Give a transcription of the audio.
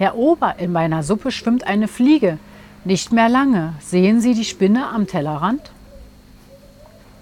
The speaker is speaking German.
Herr Ober, in meiner Suppe schwimmt eine Fliege. Nicht mehr lange. Sehen Sie die Spinne am Tellerrand?